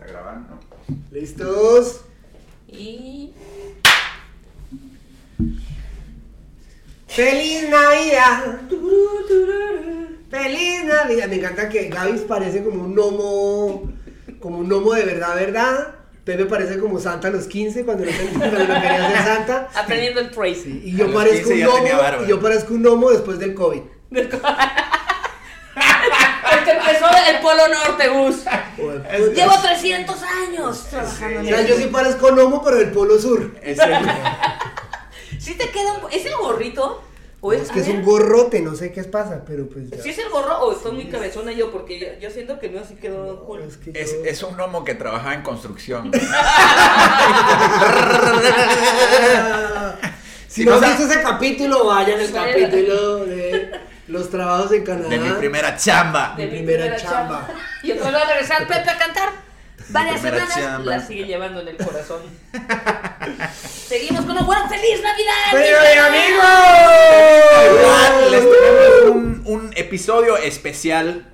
Está grabando. ¿Listos? Y. ¡Feliz Navidad! ¡Feliz Navidad! Me encanta que Gaby parece como un gnomo, como un gnomo de verdad, verdad. Pepe parece como Santa a los 15 cuando no quería ser Santa. Aprendiendo el Tracy. Sí, y yo parezco 15 un gnomo, y yo parezco un gnomo después del COVID. Porque empezó el Polo Norte, Gus. Llevo 300 años trabajando O en sea, eso. yo sí parezco gnomo, pero del Polo Sur. Es el- ¿Sí te queda un... ¿Es el gorrito? ¿O es, Es que a es ver, un gorrote, no sé qué pasa, pero pues ya. ¿Sí es el gorro o estoy muy cabezona yo? Porque yo, yo siento que no así quedó cool. Es que es, yo- es un gnomo que trabajaba en construcción. Si no no has visto ese capítulo, vayan al Sí. capítulo de los trabajos en Canadá. De mi primera chamba. De mi primera chamba. Y vez va a regresar Pepe a cantar. Varias semanas chamba. la sigue llevando en el corazón. Seguimos con una buena feliz Navidad. ¡Pero Navidad, Les amigos! tenemos un, un episodio especial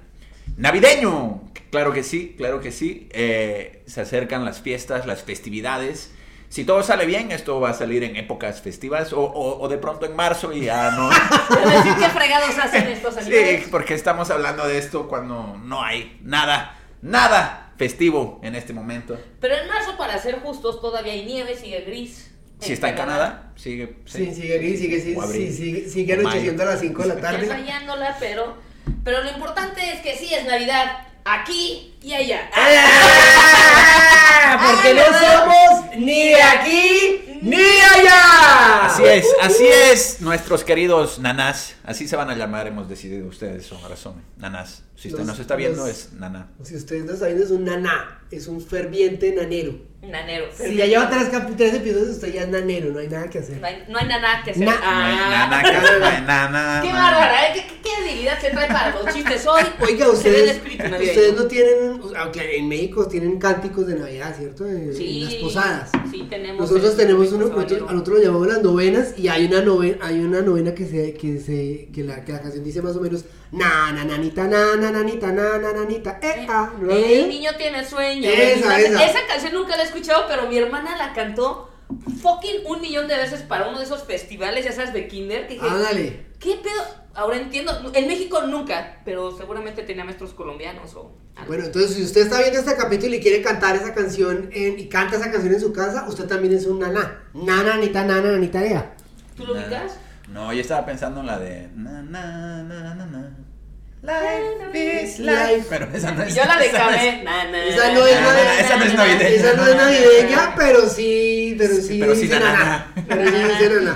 navideño. Claro que sí, claro que sí. Eh, se acercan las fiestas, las festividades. Si todo sale bien, esto va a salir en épocas festivas o, o- o de pronto en marzo y ya no. Decir, qué fregados hacen estos animales. Sí, porque estamos hablando de esto cuando no hay nada, nada festivo en este momento. Pero en marzo, para ser justos, todavía hay nieve, sigue gris. Si está en Canadá, sigue. Sí, sigue aquí, sigue, sigue, O abril, sí, sigue, sigue anocheciendo a las 5 de la tarde. fallándola, pero, pero lo importante es que sí es Navidad aquí y allá. ¡Ah! Porque no somos ni de aquí ni de allá. Así es, así es, nuestros queridos nanás. Así se van a llamar, hemos decidido ustedes, son razón. Nanás. Si usted nos está viendo, es naná. Si ustedes no saben, es un naná, es un ferviente nanero. Nanero. Si ya lleva tres, tres episodios, usted ya es nanero, no hay nada que hacer. No hay, no hay nada que hacer. Na- No hay Ah, nana, que- no hay nana. Qué bárbara, ¿eh? ¿Qué, qué, qué debilidad se trae para los chistes hoy? Oiga, ustedes, ustedes no tienen, aunque en México tienen cánticos de Navidad, ¿cierto? En, Sí, en las posadas. Sí, tenemos. Nosotros el- tenemos uno, sabanero. nosotros, a nosotros lo llamamos las novenas y hay una novena, hay una novena que se, que se, que la, que la canción dice más o menos na na nanita na na nanita na na nanita eh ah, ¿no lo han El niño tiene sueño. Esa, Esa, esa. canción nunca la he escuchado, pero mi hermana la cantó fucking un millón de veces para uno de esos festivales, ya sabes, de kinder. Que dije, Ándale. ¿qué pedo? Ahora entiendo. En México nunca, pero seguramente tenía maestros colombianos o algo. Bueno, entonces si usted está viendo este capítulo y quiere cantar esa canción en- y canta esa canción en su casa, usted también es un naná. Na nanita na na nanita ea. ¿Tú lo ubicas? No, yo estaba pensando en la de. Na, na, na, na, na. Life is Life. Pero esa no es. Yo la de esa no es- navideña. na, Esa no es na, navideña. Esa no es navideña, pero sí, pero Sí, pero sí. Pero sí.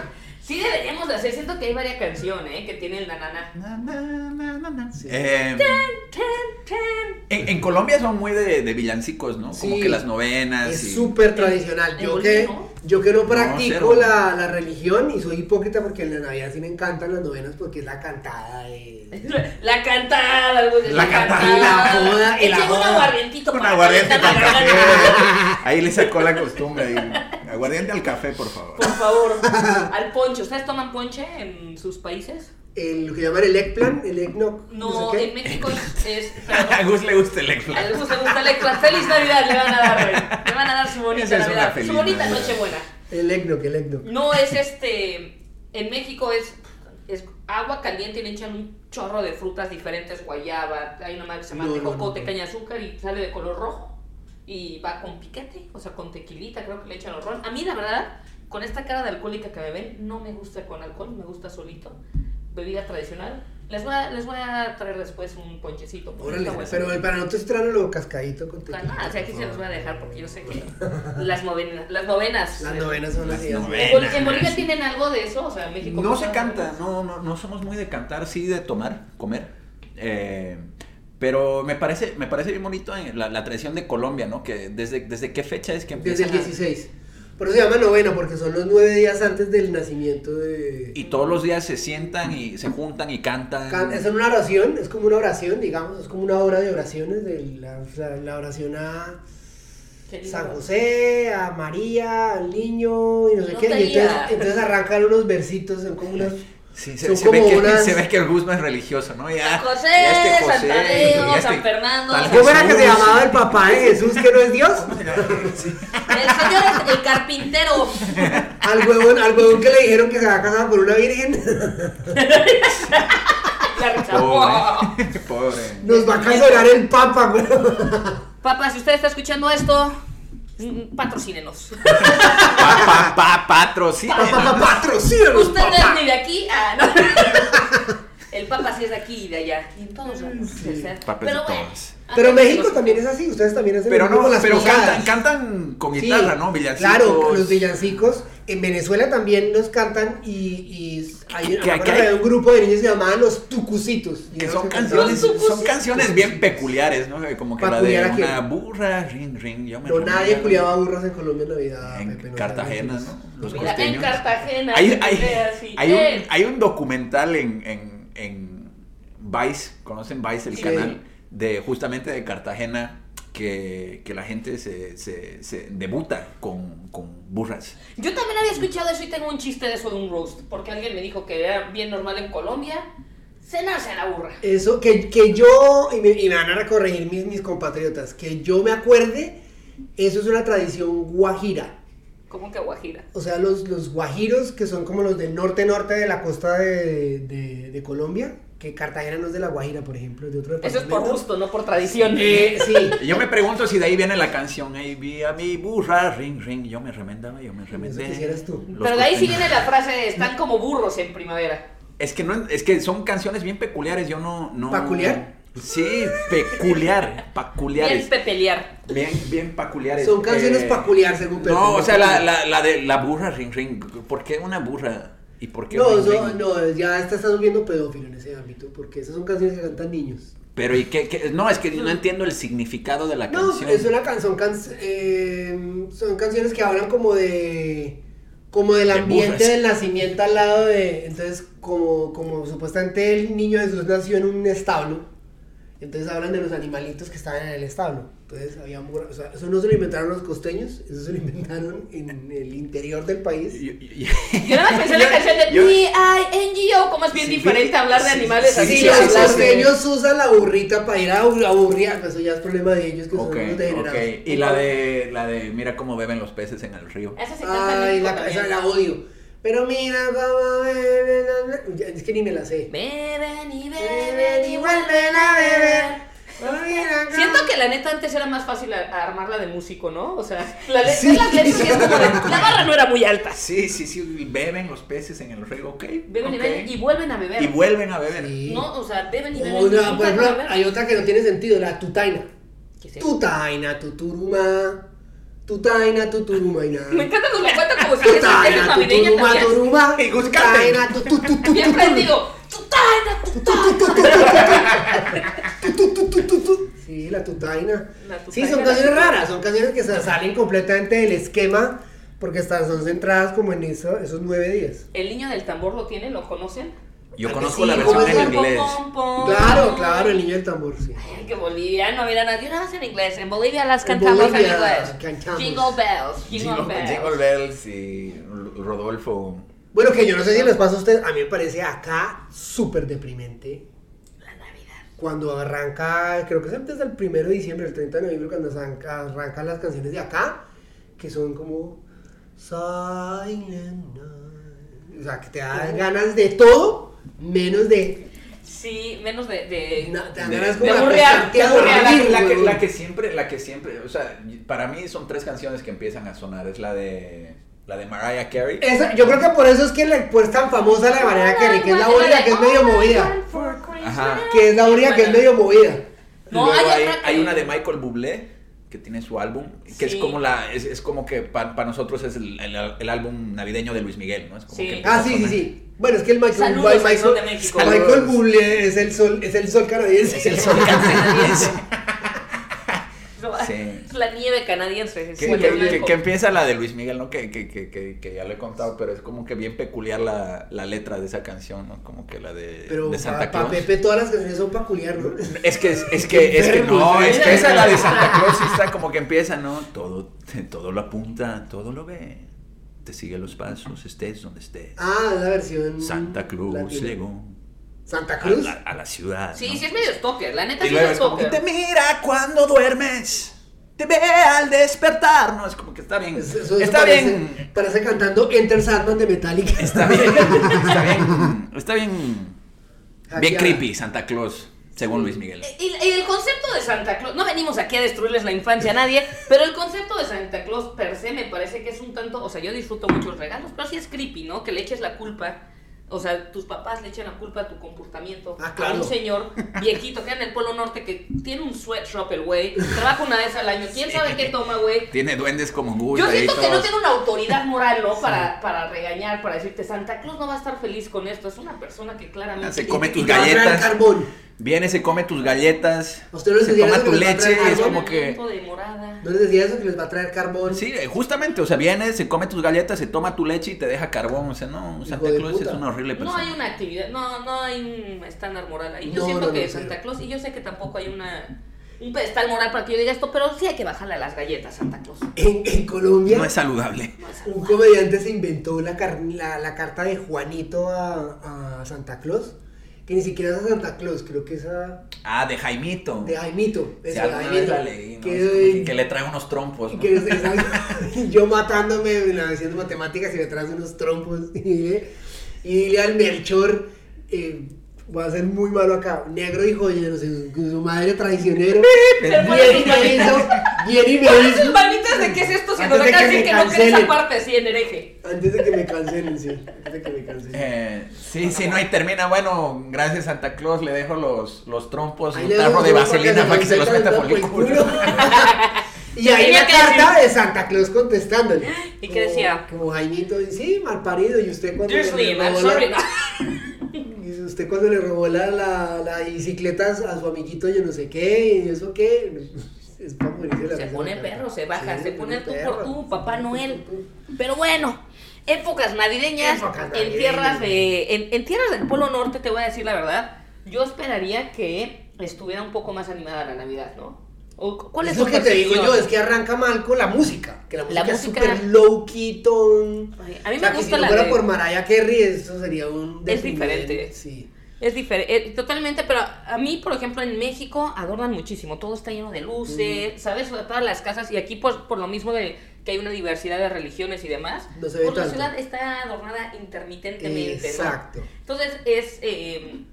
Sí hacer, siento que hay varias canciones ¿eh? que tienen la nana. Na. Eh, en, en Colombia son muy de, de villancicos, ¿no? Como que las novenas. Es y- súper tradicional. Yo que, ¿no? yo que no practico la, la religión y soy hipócrita porque en la Navidad sí me encantan las novenas porque es la cantada de... La cantada, algo de La cantada, la joda, y la Echen un joda. aguardientito aguardiente la. Ahí le sacó la costumbre. ahí. Aguardiente al café, por favor. Por favor, al ponche. ¿Ustedes toman ponche en sus países? El, lo que llaman el eggplant, el eggnog. No, sé en México es. es A Gus le gusta el a eggplant. Gus le gusta el extra. ¡Feliz Navidad! Le van a dar, güey. Le van a dar su bonita es Navidad. feliz Su bonita Navidad. Nochebuena. El eggnog, el eggnog. No es este. En México es. Es agua caliente y le echan un chorro de frutas diferentes, guayaba, hay una madre que se llama No, no. caña de azúcar y sale de color rojo. Y va con piquete, o sea, con tequilita, creo que le echan ron. A mí, la verdad, con esta cara de alcohólica que me ven, no me gusta con alcohol, me gusta solito. Bebida tradicional. Les voy a, les voy a traer después un ponchecito. Órale, pero para nosotros tráelo cascadito con Para tequila. o sea, aquí se los voy a dejar porque yo sé que las novenas. Las novenas. Las novenas son Las novenas. ¿En, Bol- en Bolivia tienen algo de eso? O sea, en México. No pasa se canta, no, no, no somos muy de cantar, sí de tomar, comer. Eh, pero me parece, me parece bien bonito en la, la tradición de Colombia, ¿no? Que desde, desde qué fecha es que Desde empieza. el 16. Por eso se llama novena, porque son los nueve días antes del nacimiento de... Y todos los días se sientan y se juntan y cantan. Can- Es una oración, es como una oración, digamos, es como una hora de oraciones, de la, la oración a. San José, a María, al niño y no sé No qué. Y entonces, entonces arrancan unos versitos, son como unas, Sí, se, ve que, unas- se ve que el Guzmán es religioso, ¿no? Ya, San José, ya este Santa Leo, ya este San Fernando. tal ¿Cómo era que se llamaba el papá de Jesús que no es Dios? El señor es el carpintero. Al huevón, al huevón que le dijeron que se había casado con una virgen. La rechazó. Pobre, pobre. Nos va a cancelar el papa, güey. Papá, si usted está escuchando esto, patrocínenos. Pa, pa, pa, patrocina. Papá, patrocínanos, Usted no es ni de aquí. Ah, no. El Papa sí es de aquí y de allá. Y en todos lados. Papas Pero de bueno. Pero de México los- también es así, ustedes también hacen Pero lo mismo no, con las pero cantan, cantan con Sí, guitarra, ¿no? Villancicos. Claro, los villancicos. En Venezuela también los cantan y, y hay, Que- que un grupo de niños que se llamaban los tucucitos. Y Que son canciones, son canciones bien peculiares, ¿no? Como que ¿Peculiar la de quién? una burra, ring, ring, yo me No, nadie culiaba burras en Colombia en Navidad. En Pepe, no Cartagena. ¿no? Los Mira, en. Cartagena. Hay, hay, hay Eh, un, hay un documental en, en, en Vice, ¿conocen Vice el Sí. canal? De justamente de Cartagena, que, que la gente se, se, se debuta con, con burras. Yo también había escuchado eso y tengo un chiste de eso de un roast. Porque alguien me dijo que era bien normal en Colombia cenarse a la burra. Eso, que, que yo, y me, y me van a corregir mis, mis compatriotas, que yo me acuerde, eso es una tradición guajira. ¿Cómo que guajira? O sea, los, los guajiros, que son como los del norte-norte de la costa de, de- de Colombia, que Cartagena no es de la Guajira, por ejemplo, es de otro Eso es por gusto, no por tradición. Eh, sí. Y Yo me pregunto si de ahí viene la canción, hey, vi a mi burra, ring, ring, yo me remendaba, yo me remendé. Eso quisieras tú. Los Pero de ahí sí viene la frase, están como burros en primavera. Es que no, es que son canciones bien peculiares, yo no, no. ¿Peculiar? Sí, peculiar, peculiares. Bien pepelear. Bien, bien peculiares. Son canciones Eh, peculiar, según Pepe. No, o sea, la, la, la de la burra, ring, ring. ¿Por qué una burra? ¿Y por qué No, ring, ring? no, ya está- estás volviendo pedófilo en ese ámbito, porque esas son canciones que cantan niños. Pero, ¿y qué, qué? No, es que no entiendo el significado de la No, canción. es una canción, son canciones que hablan como de como del De ambiente del nacimiento al lado de, entonces como como supuestamente el niño Jesús nació en un establo, entonces hablan de los animalitos que estaban en el establo. Entonces había o sea, eso no se lo inventaron los costeños, eso se lo inventaron en el interior del país. Yo- yo- Yo nada más pensé en la canción de yo- B.I.N.G.O. como es bien Sí, diferente sí, hablar de sí, animales sí, así. Sí, sí, los sí, sí, costeños usan la burrita para ir a abur- aburrir, pues eso ya es problema de ellos que Ok, son los degenerados. ok. Y la de, la de mira cómo beben los peces en el río. Esa en Ay, la, esa la odio. Pero mira cómo beben, la- es que ni me la sé. Beben y Beben y y vuelven a beber. Siento que la neta antes era más fácil a- a armarla de músico, ¿no? O sea, la letra, Sí. las letras sí es como de, la barra no era muy alta. Sí, sí, sí, beben los peces en el río, ok. Beben y ok. beben y vuelven a beber. Y vuelven a beber. Sí. No, o sea, beben y beben. O y no, por ejemplo, hay otra que no tiene sentido, la tutaina. ¿Qué es eso? Tutaina, tuturuma. Tutaina, tuturumaina. Me encanta que me cuenta como si tuturuma, Tutaina. Tutaina, tutaina. tu. Sí, la tutaina. Sí, son canciones raras, son canciones que se salen completamente del esquema porque están, son centradas como en eso, esos nueve días. ¿El niño del tambor lo tiene? ¿Lo conocen? Yo conozco sí, la ¿cómo versión en inglés. Pom, pom, Claro, pom. claro, el niño del tambor, sí. Ay, qué boliviano, mira, nadie una vez en inglés. En Bolivia las cantamos en Bolivia inglés. cantamos. Jingle bells, jingle, Jingle, bells. Jingle Bells y Rodolfo. Bueno, que yo no sé si les pasa a ustedes, a mí me parece acá súper deprimente. La Navidad. Cuando arranca, creo que es antes del 1 de diciembre, el 30 de noviembre, cuando arranca- arrancan las canciones de acá, que son como Silent Night. O sea, que te dan ganas de todo, menos de. Sí, menos de. de... dan de- de como de de aburrear. La, la que, la que siempre, la que siempre, o sea, para mí son tres canciones que empiezan a sonar. Es la de, la de Mariah Carey. Esa- yo creo que por eso es que le, pues, tan famosa la manera que, que es la única que es medio movida. Ajá. Que es la única que es medio movida. No, Luego hay hay, otra que- hay una de Michael Bublé que tiene su álbum, que es Sí. como la, es, es como que para nosotros es el, el- el álbum navideño de Luis Miguel, ¿no? Es como Sí. que Ah, sí, sí, sí. Bueno, es que el Michael, Saludos al Michael, sol de México. Michael. Bublé es el sol, es el sol canadiense. Es el sol canadiense. Sí. Es la nieve canadiense. es Que, que- que- que empieza la de Luis Miguel, ¿no? Que, que, que, que, que ya lo he contado, pero es como que bien peculiar la, la letra de esa canción, ¿no? Como que la de, Pero de Santa para Claus. Pepe todas las canciones son peculiar, ¿no? Es que, es que, es que no, es que esa la de. Santa Claus está como que empieza, ¿no? Todo, todo lo apunta, todo lo ve. Te sigue los pasos, estés donde estés. Ah, la versión. Santa Cruz latina. llegó Santa a Cruz. la, a la ciudad. Sí, ¿no? sí es medio stalker, la neta Y sí es stalker. te mira cuando duermes, te ve al despertar. No, es como que está bien. Eso- eso está parece, bien. Parece cantando Enter Sandman de Metallica. Está bien. Está bien. Está bien. Bien creepy Santa Claus, según Luis Miguel. Y, y el concepto de Santa Claus, no venimos aquí a destruirles la infancia a nadie, pero el concepto de Santa Claus per se me parece que es un tanto, o sea, yo disfruto muchos regalos, pero sí es creepy, ¿no? Que le eches la culpa, o sea, tus papás le echen la culpa a tu comportamiento Ah, a un señor viejito que en el Polo Norte que tiene un sweatshop el güey, trabaja una vez al año, quién sabe qué toma, güey. Tiene duendes como Gus. Yo siento que no tiene una autoridad moral, ¿no? Para, para regañar, para decirte, Santa Claus no va a estar feliz con esto. Es una persona que claramente... Se come tus galletas. carbón. Viene, se come tus galletas, ¿Usted no les se toma tu leche, es como que... ¿No les decía eso que les va a traer carbón? Sí, eh, justamente, o sea, viene, se come tus galletas, se toma tu leche y te deja carbón. O sea, no, Santa Claus es una horrible No persona. hay una actividad, no, no hay un estándar moral ahí. Yo No, siento no, que no, Santa. Claus, y yo sé que tampoco hay una un pedestal moral para que yo diga esto, pero sí hay que bajarle a las galletas, Santa Claus. En, en Colombia, No es saludable. No es un comediante se inventó la, car- la, la carta de Juanito a, a Santa Claus. Que ni siquiera es a Santa Claus, creo que es a. Ah, de Jaimito. De Jaimito. Sí, eso, de Jaimito. la leí, ¿no? Que, Es como que, que le trae unos trompos. ¿no? que es- es- yo matándome haciendo matemáticas y me traes unos trompos. Y dile, y dile al Melchor, eh, voy a ser muy malo acá, negro y joyero, su, su madre traicionero. Viene y me hizo, viene y me Ponen sus hizo. manitas de qué es esto, si de que que no crees cancelen. esa parte así en hereje. Antes de que me cancelen, sí. Antes de que me cancelen. Eh, sí, sí, no, y termina, bueno, gracias Santa Claus, le dejo los, los trompos, un tarro de vaselina para que se los meta por el culo. Y ahí la carta decir- de Santa Claus contestándole. ¿Y qué decía? Como Jaimito, sí, mal parido. Y usted cuando I'm robó la- sorry. Y usted cuando le robó la, la, la bicicleta a su amiguito, yo no sé qué, y eso qué. Es para morirse la Se pone perro, se baja, Sí, se pone tú perro. por tú, Papá Noel. Pero bueno, épocas navideñas, Épocas en tierras de en, en tierras del Polo Norte, te voy a decir la verdad, yo esperaría que estuviera un poco más animada la Navidad, ¿no? O, ¿Cuál es, Es lo que te digo yo, es que arranca mal con la música. Que la música, La es música- súper low key tone. Ay, a mí O sea, me gusta si la no fuera de- por Mariah Carey, eso sería un. Es diferente. Sí. Es diferente, totalmente, pero a mí, por ejemplo, en México adornan muchísimo, todo está lleno de luces, ¿sabes? Todas las casas, y aquí pues por lo mismo de que hay una diversidad de religiones y demás, No se ve pues la ciudad está adornada intermitentemente, ¿no? Exacto. Entonces es, eh,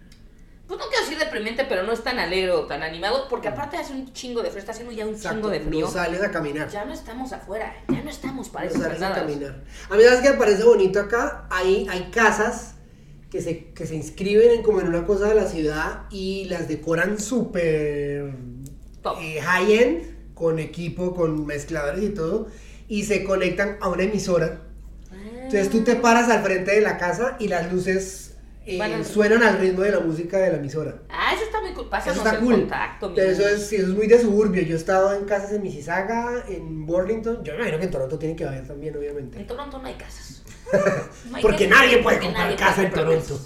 pues no quiero decir deprimente, pero no es tan alegre o tan animado, porque aparte hace un chingo de frío, está haciendo ya un Exacto. chingo de frío. No sales a caminar. Ya no estamos afuera, ya no estamos para No esas sales a caminar. A mí, ¿sabes qué me parece bonito acá? Hay, hay casas que se, que se inscriben en como en una cosa de la ciudad y las decoran súper eh, high-end, con equipo, con mezcladores y todo, y se conectan a una emisora. Entonces tú te paras al frente de la casa y las luces eh, suenan al ritmo de la música de la emisora. Ah, eso está muy cool, Eso pásanos está el cool. contacto, Pero eso es, eso es muy de suburbio. Yo he estado en casas en Mississauga, en Burlington. Yo me imagino que en Toronto tiene que haber también, obviamente. En Toronto no hay casas. No hay Porque casas, nadie puede porque comprar nadie casa puede en Toronto.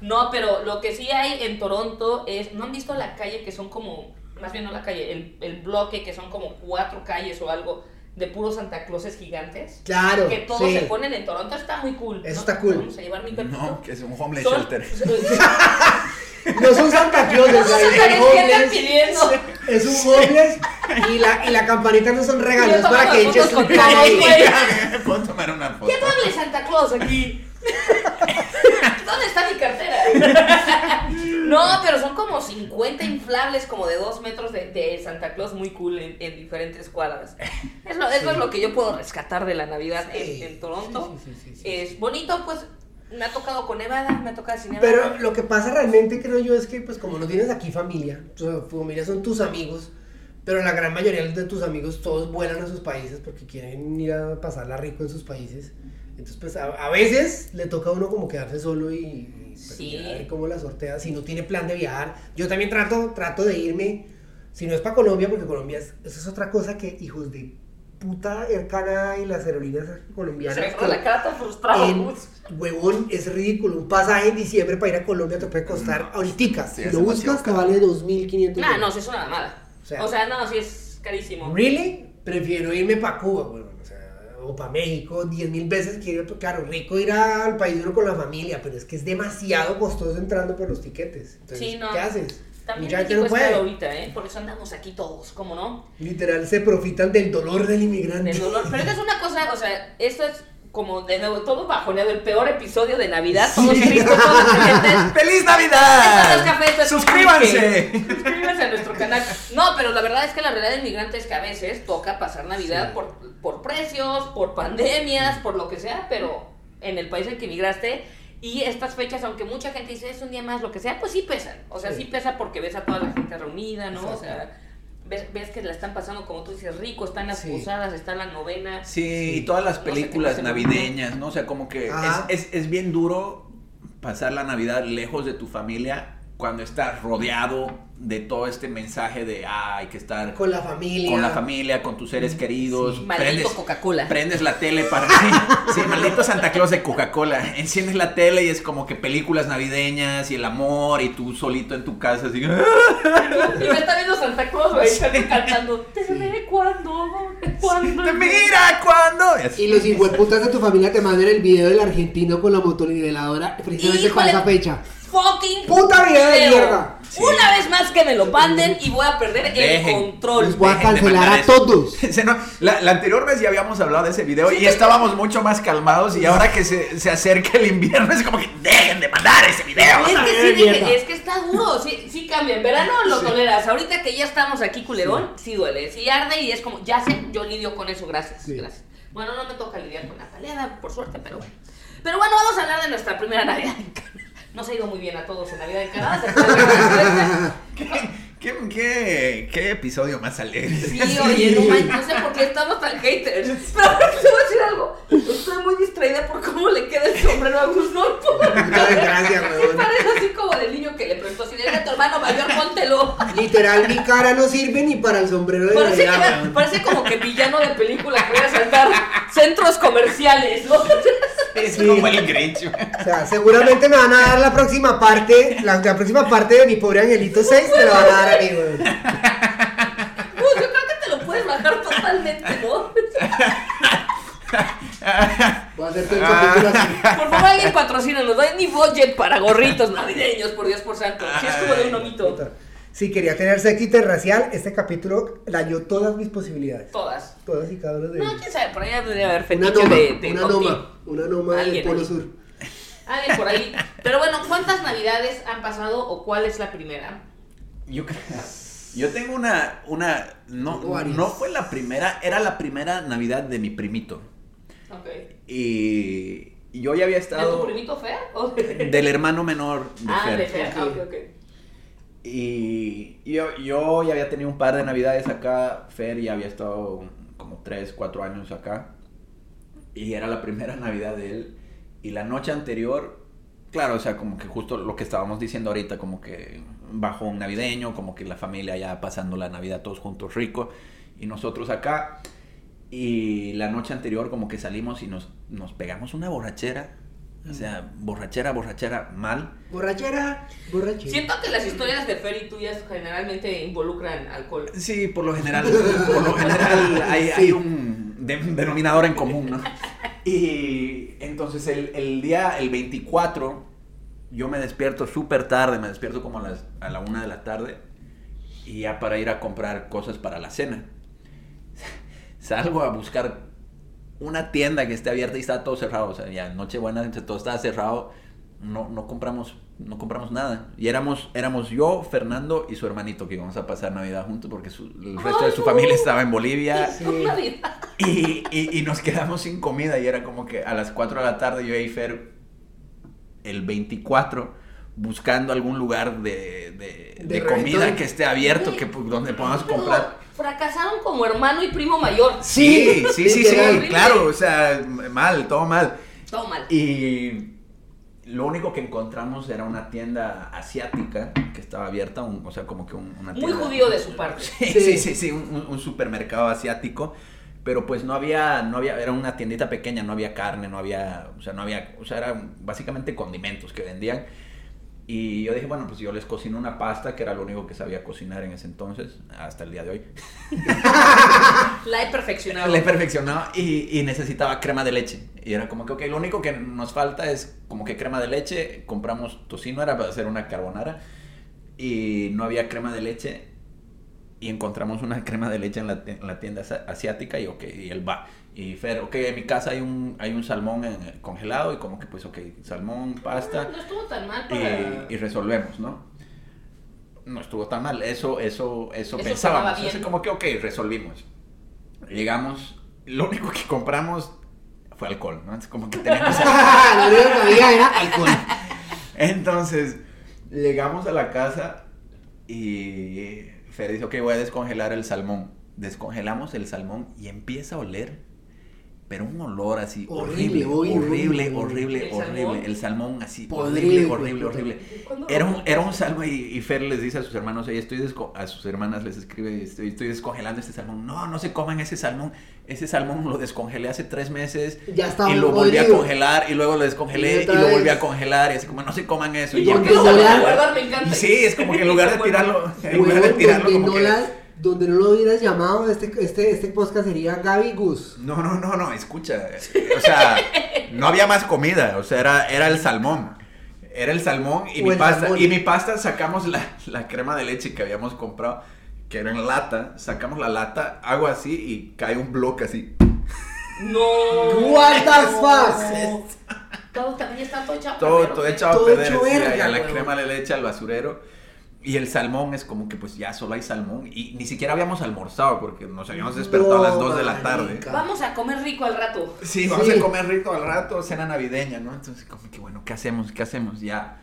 No, pero lo que sí hay en Toronto es, ¿no han visto la calle que son como, más bien no la calle, el, el bloque que son como cuatro calles o algo de puros Santa Clauses gigantes? Claro. Que todos sí. se ponen en Toronto, está muy cool. Eso ¿no? está cool. Vamos a llevar mi perrito. No, que es un homeless Son- shelter. No son Santa Claus, No es son. Es un homeless y la, y la campanita no son regalos, Yo para que eches tu cara ahí. Puedo tomar una foto. ¿Qué doble Santa Claus aquí? ¿Dónde está mi cartera? No, pero son como 50 inflables como de 2 metros de, de Santa Claus muy cool en, en diferentes cuadras. Es lo- Eso es lo que yo puedo rescatar de la Navidad Sí, en, en Toronto. sí. Es bonito, pues me ha tocado con Nevada, me ha tocado sin Nevada. Pero lo que pasa realmente creo yo es que pues como no tienes aquí familia, tu familia son tus amigos, pero la gran mayoría de tus amigos todos vuelan a sus países porque quieren ir a pasarla rico en sus países. Entonces pues a, a veces le toca a uno como quedarse solo y, Sí. a ver cómo la sortea, si no tiene plan de viajar. Yo también trato, trato de irme, si no es para Colombia, porque Colombia es, eso es otra cosa que hijos de puta el Canadá y las aerolíneas colombianas. Se me que- fue la cara tan frustrado. en, huevón, es ridículo. Un pasaje en diciembre para ir a Colombia te puede costar ahorita. sí, si lo buscas, te vale 2.500 Nah, no, dólares. si es una mamada. O sea- O sea, no, sí es carísimo. ¿Really? Prefiero irme para Cuba, huevón. O para México 10 mil veces que ir, claro, rico ir al país uno con la familia, pero es que es demasiado costoso entrando por los tiquetes. Entonces, Sí, no. ¿qué haces? También México no es puede. ahorita, ¿eh? Por eso andamos aquí todos, ¿cómo no? Literal, se profitan del dolor del inmigrante. Del dolor. Pero esto es una cosa, o sea, esto es como de nuevo, todo bajoneado, el peor episodio de Navidad, todos tristes, todos. ¡Feliz Navidad! ¡Suscríbanse! Suscríbanse a nuestro canal. No, pero la verdad es que la realidad del migrante es que a veces toca pasar Navidad por, por precios, por pandemias, por lo que sea, pero en el país en que migraste. Y estas fechas, aunque mucha gente dice es un día más, lo que sea, pues sí pesan. O sea, sí, Sí. pesa porque ves a toda la gente reunida, ¿no? O sea, ves, ves que la están pasando, como tú dices, rico, están las Sí. posadas, está la novena. Sí, y todas las No sé qué películas navideñas, ¿no? O sea, como que es, Ajá. es, es bien duro pasar la Navidad lejos de tu familia cuando estás rodeado de todo este mensaje de ah, hay que estar Con la familia. con la familia, con tus seres queridos. Sí. Maldito Coca-Cola. Prendes la tele para. Sí, sí, maldito Santa Claus de Coca-Cola. Enciendes la tele y es como que películas navideñas y el amor y tú solito en tu casa así. Y me está viendo Santa Claus, güey, cantando. Te veré cuando, cuando. ¡Te mira cuando! Y los hijueputas de tu familia te mandan el video del argentino con la motoniveladora precisamente para esa fecha. Fucking ¡Puta vida de video. mierda! Sí. Una vez más que me lo manden y voy a perder el control. Los voy a cancelar a todos. La, la anterior vez ya habíamos hablado de ese video y estábamos mucho más calmados y ahora que se, se acerca el invierno es como que dejen de mandar ese video. Es que sí, dije, es que está duro, sí, sí cambia. En verano lo toleras. Ahorita que ya estamos aquí, culerón, sí, duele. Sí arde y es como, ya sé, yo lidio con eso, gracias, Sí. gracias. Bueno, no me toca lidiar con la paleada, por suerte, pero bueno. Pero bueno, vamos a hablar de nuestra primera Navidad en. Nos ha ido muy bien a todos en Navidad en Canadá. ¿Qué, qué, qué, episodio más alegre? Sí, oye, no, sé por qué estamos tan haters. Pero te voy a decir algo. Estoy muy distraída por cómo le queda el sombrero a. Muchas gracias, Sí, weón. parece así como del niño que le prestó. Si le a tu hermano mayor, póntelo. Literal, mi cara no sirve ni para el sombrero de Parece, que- parece como que villano de película que voy a saltar centros comerciales, ¿no? Es Sí. como el Grinch. O sea, seguramente me van a dar la próxima parte, la, la próxima parte de mi pobre angelito 6 me la van a dar Pues yo creo que te lo puedes bajar totalmente, ¿no? Voy a hacer todo el capítulo así. Por favor, alguien patrocina, nos da ni budget para gorritos navideños, por Dios por santo. Si es como de un omito. Si quería tener sexo interracial, este capítulo dañó todas mis posibilidades. Todas. Todas y cada una de No, ellas. quién sabe, por ahí debería haber Una fetiche noma, de, de una Conti. noma, una noma del Polo. Sur. Alguien por ahí. Pero bueno, ¿cuántas navidades han pasado o cuál es la primera? Yo creo. Yo tengo una. una no, no fue la primera, era la primera Navidad de mi primito. Ok. Y yo ya había ¿De tu estado. primito de- Del hermano menor de Ah, Fer. de fea. Ah, ok, ok. Y yo, yo ya había tenido un par de navidades acá. Fer ya había estado como 3, 4 años acá. Y era la primera navidad de él. Y la noche anterior, claro, o sea, como que justo lo que estábamos diciendo ahorita, como que bajo un navideño, como que la familia ya pasando la navidad todos juntos rico. Y nosotros acá. Y la noche anterior como que salimos y nos, nos pegamos una borrachera. O sea, borrachera, borrachera, mal. Borrachera, borrachera. Siento que las historias de Fer y tuyas generalmente involucran alcohol. Sí, por lo general, por lo general hay, hay un de- denominador en común, ¿no? Y entonces el, el día, el 24, yo me despierto súper tarde, me despierto como a, las, a la una de la tarde y ya para ir a comprar cosas para la cena. Salgo a buscar una tienda que esté abierta y está todo cerrado, o sea, ya Nochebuena, todo estaba cerrado, no, no compramos no compramos nada. Y éramos, éramos yo, Fernando y su hermanito que íbamos a pasar Navidad juntos porque su- el resto de su familia estaba en Bolivia. Sí. Navidad. Y, y- y nos quedamos sin comida y era como que a las 4 de la tarde yo y Fer el 24 buscando algún lugar de, de- De de comida que esté abierto, que donde podamos Pero comprar. Fracasaron como hermano y primo mayor. Sí, sí, sí, sí, claro, o sea, mal, todo mal. Todo mal. Y lo único que encontramos era una tienda asiática que estaba abierta, un- o sea, como que un- una Muy tienda... judío de su parte. Sí, Sí. sí, sí, sí, un, un- un supermercado asiático, pero pues no había, no había, era una tiendita pequeña, no había carne, no había, o sea, no había, o sea, eran básicamente condimentos que vendían. Y yo dije, bueno, pues yo les cocino una pasta, que era lo único que sabía cocinar en ese entonces, hasta el día de hoy. La he perfeccionado. La he perfeccionado y, y necesitaba crema de leche. Y era como que, ok, lo único que nos falta es como que crema de leche. Compramos tocino, era para hacer una carbonara. Y no había crema de leche. Y encontramos una crema de leche en la, en la tienda asi- asiática y ok, y él va. Y Fer, ok, en mi casa hay un, hay un salmón en- congelado y como que pues ok, salmón, pasta. No estuvo tan mal para... y, y resolvemos, ¿no? No estuvo tan mal, eso, eso, eso, Eso pensábamos, así como que, ok, resolvimos. Llegamos, lo único que compramos fue alcohol, ¿no? Es como que teníamos... lo único que había era alcohol. Entonces, llegamos a la casa y Fer dice, ok, voy a descongelar el salmón. Descongelamos el salmón y empieza a oler, pero un olor así Horrible, horrible, horrible, horrible, horrible, ¿El horrible. salmón? El salmón así, Podrido, horrible, horrible, horrible. ¿Cuándo Era un, era un salmón y, y Fer les dice a sus hermanos, oye, estoy desco- a sus hermanas les escribe, estoy, estoy descongelando este salmón. No, no se coman ese salmón. Ese salmón lo descongelé hace tres meses Ya estaba y lo volví a congelar y luego lo descongelé Y lo volví a congelar y así como no se coman eso. Y. Sí, es como que en lugar de tirarlo, en lugar de tirarlo como que... donde no lo hubieras llamado, este, este, este podcast sería Gaby Gus. No, no, no, no, escucha. O sea, no había más comida, o sea, era, era el salmón. Era el salmón y O mi pasta. salmón. Y mi pasta sacamos la, la crema de leche que habíamos comprado, que era en lata. Sacamos la lata, hago así y cae un bloque así. No. What the fuck? No. Todo también está todo echado. a Todo, perder, todo echado a perder. hecho verga, la crema de leche al basurero. Y el salmón es como que pues ya solo hay salmón. Y ni siquiera habíamos almorzado porque nos habíamos despertado a las No, 2 de la tarde. marica. Vamos a comer rico al rato. Sí, vamos Sí. a comer rico al rato, cena navideña, ¿no? Entonces, como que bueno, ¿qué hacemos? ¿Qué hacemos? Ya.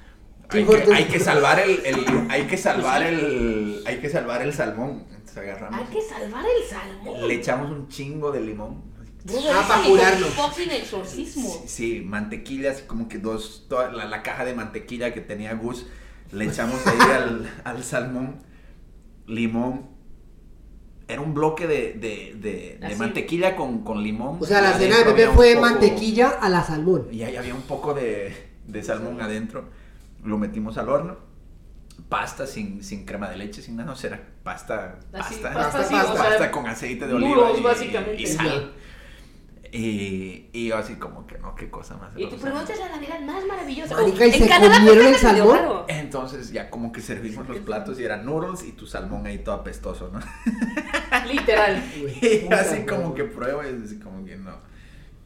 Hay que, fuerte. hay que salvar el, el- hay que salvar el, hay que salvar el salmón. Entonces agarramos, Hay que salvar el salmón. le echamos un chingo de limón. Ah, es pa' el curarlo. fucking exorcismo. Sí, sí, mantequilla, así como que dos, toda la, la caja de mantequilla que tenía Gus, le echamos ahí al, al salmón, limón. Era un bloque de, de, de, de Así. mantequilla con, con limón. O sea, la cena de Pepe fue poco- mantequilla a la salmón. Y ahí había un poco de, de salmón adentro. Lo metimos al horno. Pasta sin, sin crema de leche, sin nada. O sea, era pasta, Así, pasta, pasta pasta, o sea, pasta con aceite de oliva y, básicamente. y sal. Y, y yo así como que no, qué cosa más. Y tu pregunta es la Navidad más maravillosa. Marica, ¿y En se Canadá comieron el salmón? Entonces ya como que servimos los platos y eran noodles y tu salmón ahí todo apestoso, ¿no? Literal. Y así como que pruebo y así como que no.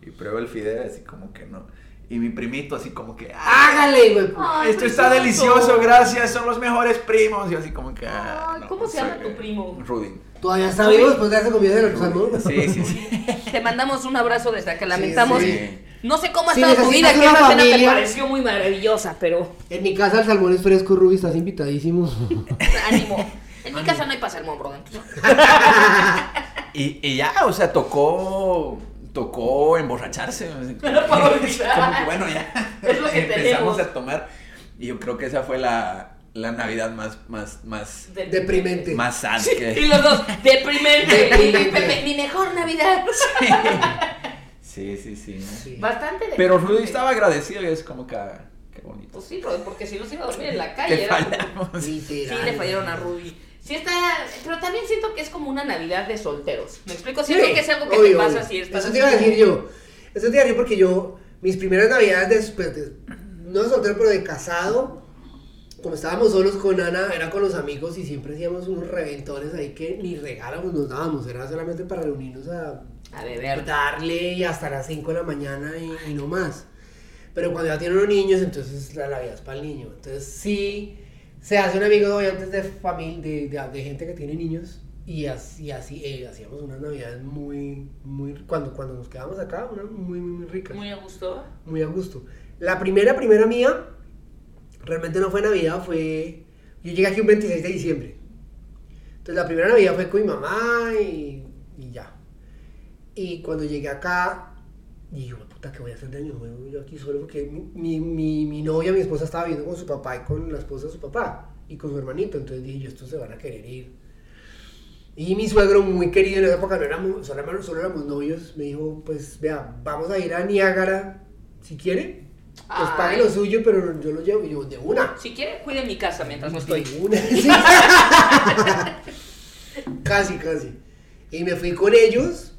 Y pruebo el fideo así como que no. Y mi primito así como que... ¡Ah! Hágale, güey. Ay, Esto está precioso. delicioso, gracias, son los mejores primos. Y así como que... ah, Ay, ¿cómo se llama tu primo? Rudy. Todavía está vivo después de haberse comido el salmón. Sí, sí, sí. Te mandamos un abrazo desde acá. Lamentamos. sí. No sé cómo ha estado tu vida, que una cena te familia- pareció muy maravillosa, pero En mi casa el salmón es fresco, Ruby, estás invitadísimo. ánimo. En mi casa no hay para salmón, bro. Y, y ya, o sea, tocó... Tocó emborracharse. como que- bueno, ya. Es lo que Empezamos tenemos. a tomar. Y yo creo que esa fue la, la Navidad más, más, más, Deprimente. más sad Sí, que... y los dos, deprimente. Mi mejor Navidad. Sí, sí, sí. ¿no? Sí. Bastante Pero deprimente. Rudy estaba agradecido y es como que, ah, qué bonito. Pues sí, porque si no se iba a dormir en la calle. Era como- fallamos. Sí, le fallaron a Rudy. Sí está, pero también siento que es como una Navidad de solteros. ¿Me explico? Sí, Siento que es algo que te pasa obvio. si estás Eso te iba a decir yo. Eso te iba a decir porque yo, mis primeras navidades, de, pues, de- no de soltero, pero de casado, como estábamos solos con Ana, era con los amigos y siempre hacíamos unos reventones ahí que ni regalos nos dábamos, era solamente para reunirnos a A beber. darle y hasta las 5 de la mañana y, y no más. Pero cuando ya tienen unos niños, entonces la Navidad es para el niño. Entonces sí, se hace un amigo hoy antes de familia, de, de, de gente que tiene niños. Y así, así eh, hacíamos unas navidades muy, muy, cuando, cuando nos quedamos acá, unas muy, muy, muy ricas. Muy a gusto. Muy a gusto. La primera, primera mía, realmente no fue Navidad, fue... Yo llegué aquí un 26 de diciembre. Entonces la primera Navidad fue con mi mamá y, y ya. Y cuando llegué acá, dije, "Hue puta, ¿qué voy a hacer de año nuevo yo aquí solo? Porque mi, mi, mi, novia, mi esposa estaba viviendo con su papá y con la esposa de su papá y con su hermanito. Entonces dije, yo, estos se van a querer ir. Y mi suegro, muy querido en esa época, no éramos, solo, éramos, solo éramos novios, me dijo, pues vea, vamos a ir a Niágara, si quiere. Pues Ay. pague lo suyo, pero yo lo llevo, y yo, de una. Si quiere, cuide mi casa mientras no estoy. De una, casi, casi. Y me fui con ellos.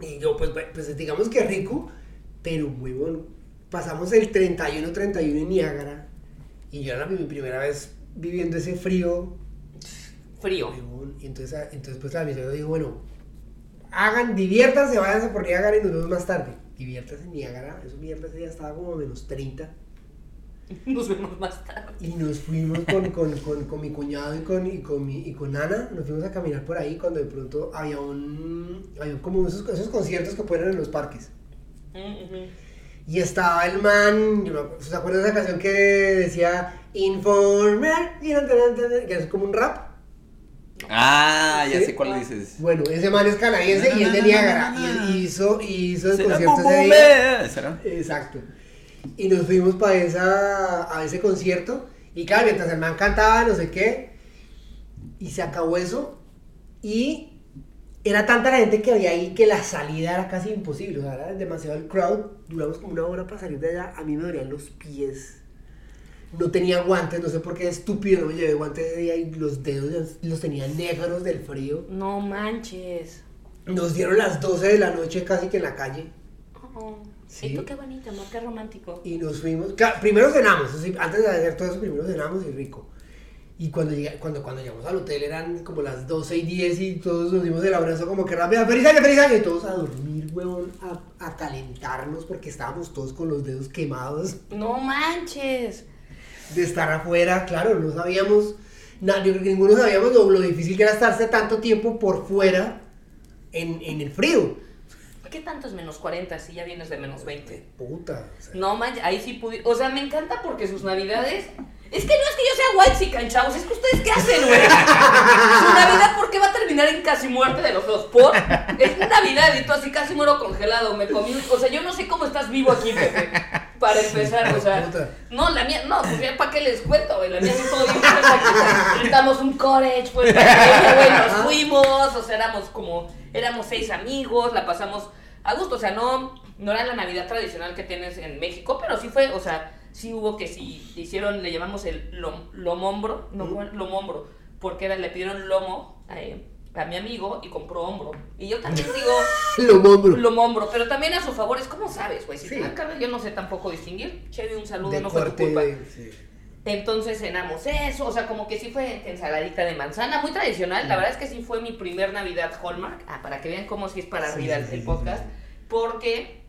Y yo, pues, pues digamos que rico, pero muy bueno. Pasamos el 31-31 en Niágara. Y yo era mi primera vez viviendo ese frío. Frío. Y entonces, ah, entonces pues la yo digo, bueno, hagan, diviértanse, váyanse por Niágara y nos vemos más tarde. Diviértanse en Niágara, eso mierda ese día estaba como a menos 30. Nos vemos más tarde. Y nos fuimos con, con, con, con mi cuñado y con, y, con mi, y con Ana, nos fuimos a caminar por ahí cuando de pronto había un, había como esos, esos conciertos que ponen en los parques. Y estaba el man, yo me acuerdo- ¿se acuerdan de esa canción que decía Informer? Que es como un rap. Ah, ya Sí. sé cuál dices. Bueno, ese man es canadiense y es de Niágara. Y él hizo, y hizo el concierto ese día. Exacto. Y nos fuimos para esa, a ese concierto. Y claro, mientras el man cantaba, no sé qué. Y se acabó eso. Y era tanta la gente que había ahí que la salida era casi imposible. O sea, era demasiado el crowd. Duramos como una hora para salir de allá. A mí me dolían los pies. No tenía guantes, no sé por qué estúpido no me llevé guantes ese día y los dedos ya los tenía negros del frío. No manches. Nos dieron las 12 de la noche casi que en la calle. Oh. Sí. Y tú qué bonito, amor, qué romántico. Y nos fuimos. Claro, primero cenamos. antes de hacer todo eso, primero cenamos y rico. Y cuando, llegué- cuando, cuando llegamos al hotel eran como las 12 y 10 y todos nos dimos el abrazo como que rápido. ¡Feliz año, feliz año! Y todos a dormir, huevón, a, a calentarnos porque estábamos todos con los dedos quemados No manches. de estar afuera. Claro, no sabíamos. na- yo creo que ninguno sabíamos lo, lo difícil que era estarse tanto tiempo por fuera en, en el frío. ¿Qué tanto es menos 40 si ya vienes de menos 20? Puta. o sea, No manches, ahí sí pude. O sea, me encanta porque sus navidades. Es que no es que yo sea white chican, chavos. Es que ustedes qué hacen, güey. Su navidad, ¿por qué va a terminar en casi muerte de los dos? ¿Por? Es Navidad y tú así casi muero congelado. Me comí. O sea, yo no sé cómo estás vivo aquí, Pepe. Para empezar, o sea. No, la mía, no, pues ya para qué les cuento, güey. La mía sí todo bien. Rentamos un cottage, pues, güey, nos fuimos, o sea, éramos como, éramos seis amigos, la pasamos a gusto, o sea, no, no era la Navidad tradicional que tienes en México, pero sí fue, o sea, sí hubo que sí hicieron, le llamamos el lom- lomombro, no, Mm. lomombro, porque era, le pidieron lomo eh, a mi amigo y compró hombro. Y yo también digo, Lo mombro. lomombro, pero también a su favor es como sabes, güey, si Sí. te dan carne yo no sé tampoco distinguir. Chevy, un saludo, de no fue tu corte. culpa. sí. Entonces cenamos eso, o sea, como que sí fue ensaladita de manzana, muy tradicional. La verdad es que sí fue mi primer Navidad Hallmark. Ah, para que vean cómo sí es para Sí, arriba el, sí, el sí, podcast. Porque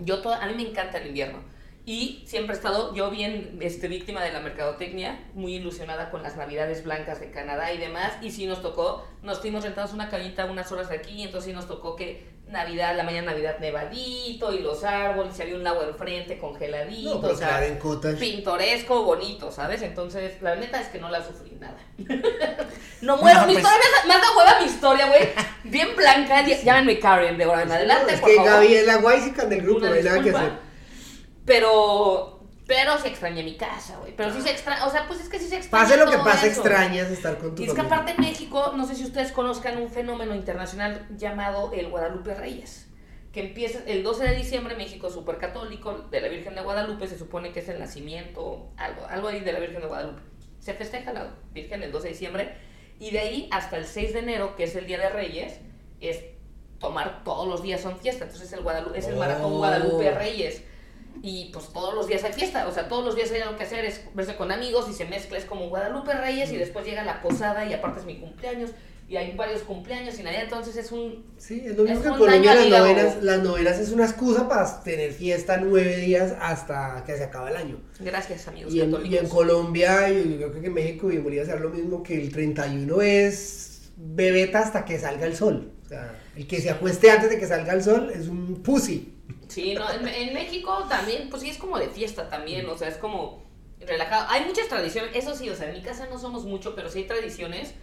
yo to- a mí me encanta el invierno. Y siempre he estado yo bien este, víctima de la mercadotecnia, muy ilusionada con las navidades blancas de Canadá y demás. Y sí nos tocó, nos fuimos rentados una cañita unas horas aquí, entonces sí nos tocó que Navidad, la mañana Navidad nevadito y los árboles, y había un lago enfrente congeladito. No, o sea, pintoresco, bonito, ¿sabes? Entonces, la neta es que no la sufrí nada. no muero, No, mi pues- historia me da- me da hueva mi historia, güey. Bien blanca, ya- llámenme Karen de ahora en adelante, es por que favor. Gaby es la guaysican del grupo, no que hacer. Pero, pero sí extrañé mi casa, güey. Pero sí se extraña, o sea, pues es que sí se extraña Pase lo que pase, eso. extrañas estar con tu Y es que familia. aparte en México, no sé si ustedes conozcan un fenómeno internacional llamado el Guadalupe Reyes, que empieza el 12 de diciembre, México súper católico, de la Virgen de Guadalupe, se supone que es el nacimiento, algo, algo ahí de la Virgen de Guadalupe. Se festeja la Virgen el 12 de diciembre, y de ahí hasta el 6 de enero, que es el Día de Reyes, es tomar todos los días son fiesta, entonces el Guadalupe, es el maratón Oh. Guadalupe Reyes. Y pues todos los días hay fiesta, o sea, todos los días hay algo que hacer, es verse con amigos y se mezcla, es como Guadalupe Reyes y después llega la posada y aparte es mi cumpleaños y hay varios cumpleaños y nadie, entonces es un... Sí, es lo mismo Es que en Colombia las novenas, las novenas es una excusa para tener fiesta nueve días hasta que se acaba el año. Gracias amigos Y en, y en Colombia, yo yo creo que en México y en Bolivia será lo mismo que el 31 es bebeta hasta que salga el sol. O sea, el que se acueste antes de que salga el sol es un pussy. Sí, no, en, en México también, pues sí, es como de fiesta también, o sea, es como relajado. Hay muchas tradiciones, eso sí, o sea, en mi casa no somos mucho, pero sí hay tradiciones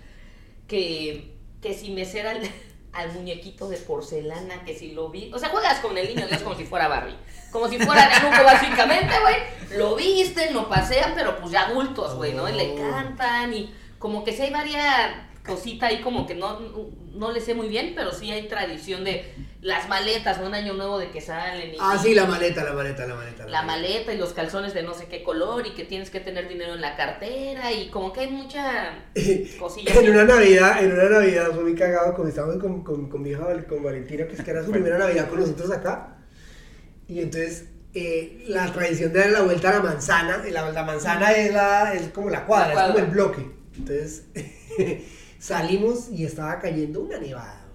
que, que si mecer al, al muñequito de porcelana, que si lo vi, o sea, juegas con el niño Dios como si fuera Barbie, como si fuera Nenuco básicamente, güey, lo visten, lo pasean, pero pues ya adultos, güey, ¿no? Y le Oh. cantan y como que si hay varias cosita ahí como que no, no le sé muy bien, pero sí hay tradición de las maletas. Un año nuevo de que salen. Y, Ah, sí, la maleta, la maleta, la maleta. la maleta y los calzones de no sé qué color y que tienes que tener dinero en la cartera y como que hay mucha cosilla. En una Navidad, en una Navidad fue muy cagado cuando estábamos con, con, con mi hija, con Valentina, pues que era su primera Navidad con nosotros acá. Y entonces eh, la tradición de dar la vuelta a la manzana, y la, la manzana es, la, es como la cuadra, La cuadra. es como el bloque. Entonces salimos y estaba cayendo una nevada.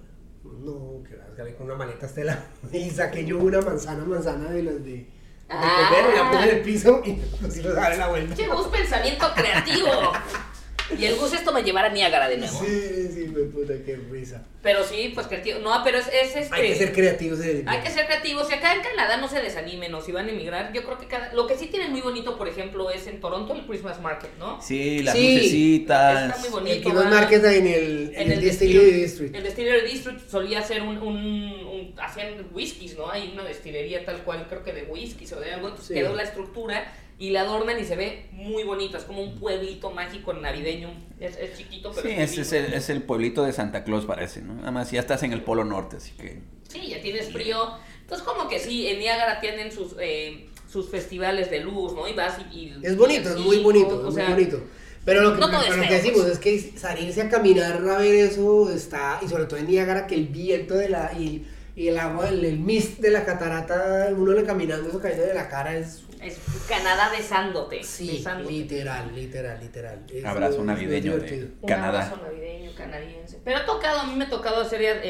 No, que vas a salir con una maleta estela. Y saqué yo una manzana, manzana de las de... de Ah. comer, y la puse en el piso y nos fuimos a dar la vuelta. Che, Gus, pensamiento creativo. Y el Gus esto me llevará a Niágara de nuevo. Sí, sí, me puta, qué risa. Pero sí, pues creativo. No, pero es, es este. Hay que ser creativos en el Hay que ser creativos. Si acá en Canadá no se desanimen o si van a emigrar, yo creo que cada... lo que sí tienen muy bonito, por ejemplo, es en Toronto el Christmas Market, ¿no? Sí, las Sí. lucecitas. Está muy bonito. El que nos va- marques ahí en el, en el Distillery District. El Distillery District solía ser un, un, un- hacían whiskies, ¿no? Hay una destilería tal cual, creo que de whiskies o de algo, entonces Sí. quedó la estructura y la adornan y se ve muy bonito, es como un pueblito mágico navideño, es, es chiquito pero Sí, es ese es el, es el pueblito de Santa Claus, parece, ¿no? Nada más ya estás en el Polo Norte, así que. Sí, ya tienes frío, entonces como que sí, en Niágara tienen sus... eh, sus festivales de luz, ¿no? Y vas y... y- Es bonito, es muy bonito, o sea, muy bonito. Pero lo que, no pero lo que decimos pues. es que salirse a caminar a ver eso está, y sobre todo en Niágara, que el viento de la, y, y el agua, el, el mist de la catarata, uno le caminando, eso cayendo de la cara es... Es Canadá besándote. Sí, besándote. literal, literal, literal. Es Abrazo muy- es muy navideño de Un Canadá. abrazo navideño canadiense. Pero ha tocado, a mí me ha tocado hacer eh,